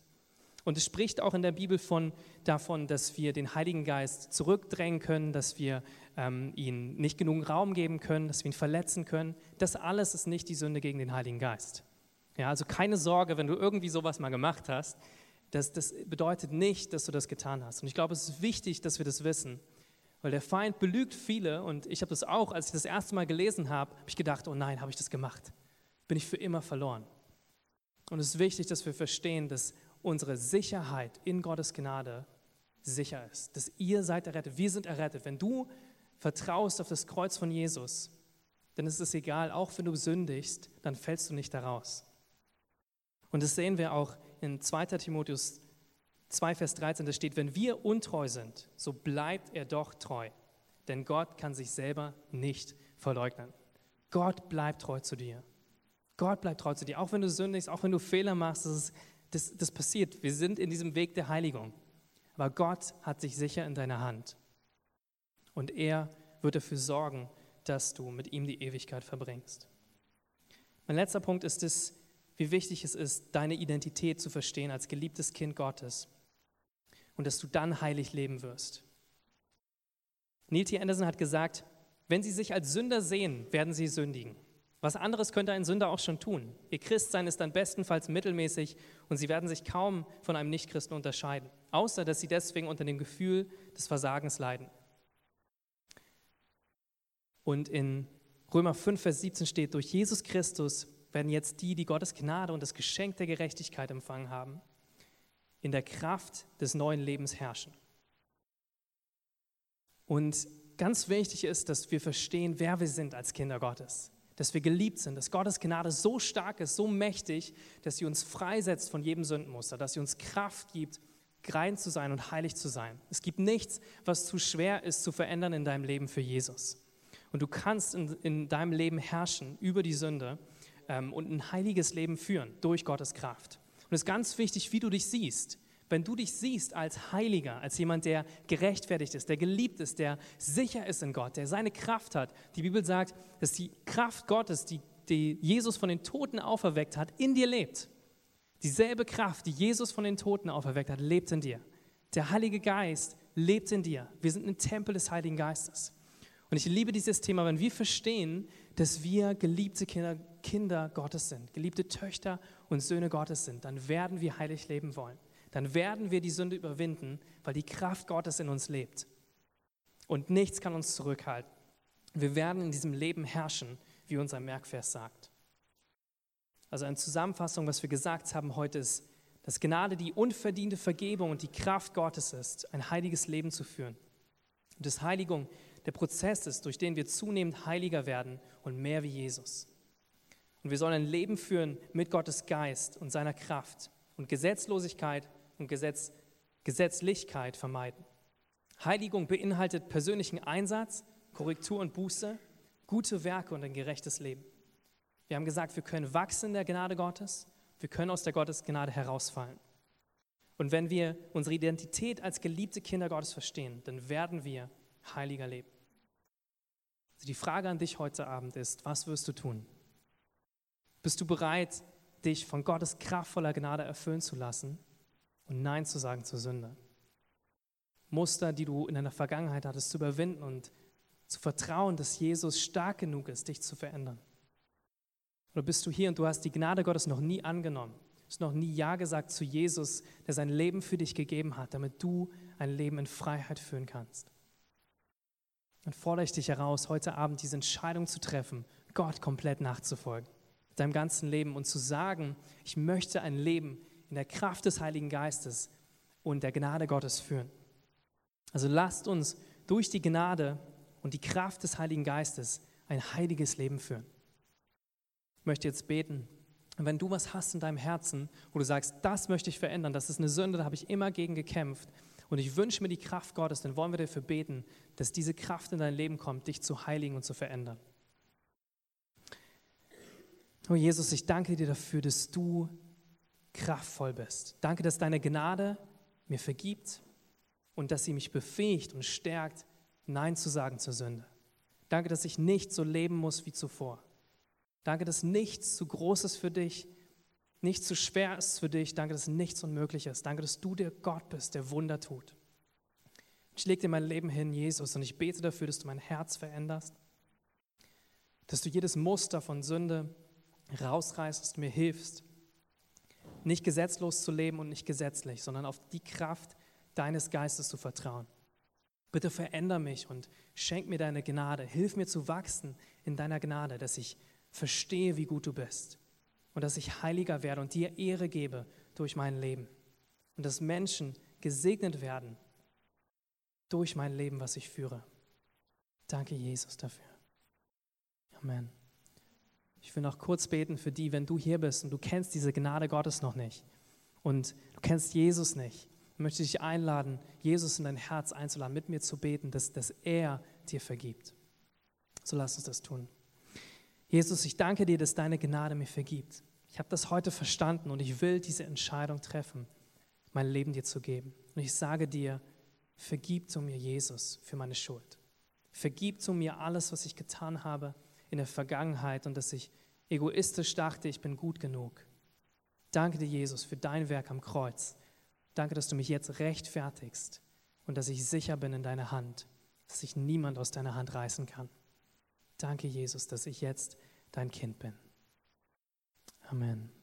[SPEAKER 1] Und es spricht auch in der Bibel von, davon, dass wir den Heiligen Geist zurückdrängen können, dass wir ähm, ihm nicht genug Raum geben können, dass wir ihn verletzen können. Das alles ist nicht die Sünde gegen den Heiligen Geist. Ja, also keine Sorge, wenn du irgendwie sowas mal gemacht hast. Das, das bedeutet nicht, dass du das getan hast. Und ich glaube, es ist wichtig, dass wir das wissen. Weil der Feind belügt viele und ich habe das auch, als ich das erste Mal gelesen habe, habe ich gedacht, oh nein, habe ich das gemacht? Bin ich für immer verloren? Und es ist wichtig, dass wir verstehen, dass unsere Sicherheit in Gottes Gnade sicher ist. Dass ihr seid errettet, wir sind errettet. Wenn du vertraust auf das Kreuz von Jesus, dann ist es egal, auch wenn du sündigst, dann fällst du nicht daraus. Und das sehen wir auch in 2 Timotheus 2, Vers 13, da steht, wenn wir untreu sind, so bleibt er doch treu, denn Gott kann sich selber nicht verleugnen. Gott bleibt treu zu dir. Gott bleibt treu zu dir, auch wenn du sündigst, auch wenn du Fehler machst, das, ist, das, das passiert. Wir sind in diesem Weg der Heiligung. Aber Gott hat sich sicher in deiner Hand. Und er wird dafür sorgen, dass du mit ihm die Ewigkeit verbringst. Mein letzter Punkt ist es, wie wichtig es ist, deine Identität zu verstehen als geliebtes Kind Gottes und dass du dann heilig leben wirst. Neil T. Anderson hat gesagt, wenn sie sich als Sünder sehen, werden sie sündigen. Was anderes könnte ein Sünder auch schon tun. Ihr Christsein ist dann bestenfalls mittelmäßig und sie werden sich kaum von einem Nichtchristen unterscheiden, außer dass sie deswegen unter dem Gefühl des Versagens leiden. Und in Römer 5, Vers 17 steht, durch Jesus Christus werden jetzt die, die Gottes Gnade und das Geschenk der Gerechtigkeit empfangen haben, in der Kraft des neuen Lebens herrschen. Und ganz wichtig ist, dass wir verstehen, wer wir sind als Kinder Gottes. Dass wir geliebt sind, dass Gottes Gnade so stark ist, so mächtig, dass sie uns freisetzt von jedem Sündenmuster, dass sie uns Kraft gibt, rein zu sein und heilig zu sein. Es gibt nichts, was zu schwer ist zu verändern in deinem Leben für Jesus. Und du kannst in, in deinem Leben herrschen über die Sünde ähm, und ein heiliges Leben führen durch Gottes Kraft. Und es ist ganz wichtig, wie du dich siehst. Wenn du dich siehst als Heiliger, als jemand, der gerechtfertigt ist, der geliebt ist, der sicher ist in Gott, der seine Kraft hat. Die Bibel sagt, dass die Kraft Gottes, die, die Jesus von den Toten auferweckt hat, in dir lebt. Dieselbe Kraft, die Jesus von den Toten auferweckt hat, lebt in dir. Der Heilige Geist lebt in dir. Wir sind ein Tempel des Heiligen Geistes. Und ich liebe dieses Thema, wenn wir verstehen, dass wir geliebte Kinder, Kinder Gottes sind, geliebte Töchter und Söhne Gottes sind, dann werden wir heilig leben wollen. Dann werden wir die Sünde überwinden, weil die Kraft Gottes in uns lebt. Und nichts kann uns zurückhalten. Wir werden in diesem Leben herrschen, wie unser Merkvers sagt. Also eine Zusammenfassung, was wir gesagt haben heute ist, dass Gnade die unverdiente Vergebung und die Kraft Gottes ist, ein heiliges Leben zu führen. Und dass Heiligung der Prozess ist, durch den wir zunehmend heiliger werden und mehr wie Jesus. Und wir sollen ein Leben führen mit Gottes Geist und seiner Kraft und Gesetzlosigkeit und Gesetz, Gesetzlichkeit vermeiden. Heiligung beinhaltet persönlichen Einsatz, Korrektur und Buße, gute Werke und ein gerechtes Leben. Wir haben gesagt, wir können wachsen in der Gnade Gottes, wir können aus der Gottesgnade herausfallen. Und wenn wir unsere Identität als geliebte Kinder Gottes verstehen, dann werden wir heiliger leben. Also die Frage an dich heute Abend ist, was wirst du tun? Bist du bereit, dich von Gottes kraftvoller Gnade erfüllen zu lassen und Nein zu sagen zur Sünde? Muster, die du in deiner Vergangenheit hattest, zu überwinden und zu vertrauen, dass Jesus stark genug ist, dich zu verändern? Oder bist du hier und du hast die Gnade Gottes noch nie angenommen? Hast noch nie Ja gesagt zu Jesus, der sein Leben für dich gegeben hat, damit du ein Leben in Freiheit führen kannst? Dann fordere ich dich heraus, heute Abend diese Entscheidung zu treffen, Gott komplett nachzufolgen, deinem ganzen Leben und zu sagen, ich möchte ein Leben in der Kraft des Heiligen Geistes und der Gnade Gottes führen. Also lasst uns durch die Gnade und die Kraft des Heiligen Geistes ein heiliges Leben führen. Ich möchte jetzt beten. Und wenn du was hast in deinem Herzen, wo du sagst, das möchte ich verändern, das ist eine Sünde, da habe ich immer gegen gekämpft und ich wünsche mir die Kraft Gottes, dann wollen wir dafür beten, dass diese Kraft in dein Leben kommt, dich zu heiligen und zu verändern. Oh Jesus, ich danke dir dafür, dass du kraftvoll bist. Danke, dass deine Gnade mir vergibt und dass sie mich befähigt und stärkt, Nein zu sagen zur Sünde. Danke, dass ich nicht so leben muss wie zuvor. Danke, dass nichts zu groß ist für dich, nichts zu schwer ist für dich. Danke, dass nichts unmöglich ist. Danke, dass du der Gott bist, der Wunder tut. Ich lege dir mein Leben hin, Jesus, und ich bete dafür, dass du mein Herz veränderst, dass du jedes Muster von Sünde rausreißt, dass mir hilfst, nicht gesetzlos zu leben und nicht gesetzlich, sondern auf die Kraft deines Geistes zu vertrauen. Bitte veränder mich und schenk mir deine Gnade. Hilf mir zu wachsen in deiner Gnade, dass ich verstehe, wie gut du bist und dass ich heiliger werde und dir Ehre gebe durch mein Leben und dass Menschen gesegnet werden durch mein Leben, was ich führe. Danke, Jesus, dafür. Amen. Ich will noch kurz beten für die, wenn du hier bist und du kennst diese Gnade Gottes noch nicht und du kennst Jesus nicht, möchte ich dich einladen, Jesus in dein Herz einzuladen, mit mir zu beten, dass, dass er dir vergibt. So lass uns das tun. Jesus, ich danke dir, dass deine Gnade mir vergibt. Ich habe das heute verstanden und ich will diese Entscheidung treffen, mein Leben dir zu geben. Und ich sage dir, vergib zu mir, Jesus, für meine Schuld. Vergib zu mir alles, was ich getan habe in der Vergangenheit und dass ich egoistisch dachte, ich bin gut genug. Danke dir, Jesus, für dein Werk am Kreuz. Danke, dass du mich jetzt rechtfertigst und dass ich sicher bin in deiner Hand, dass sich niemand aus deiner Hand reißen kann. Danke, Jesus, dass ich jetzt dein Kind bin. Amen.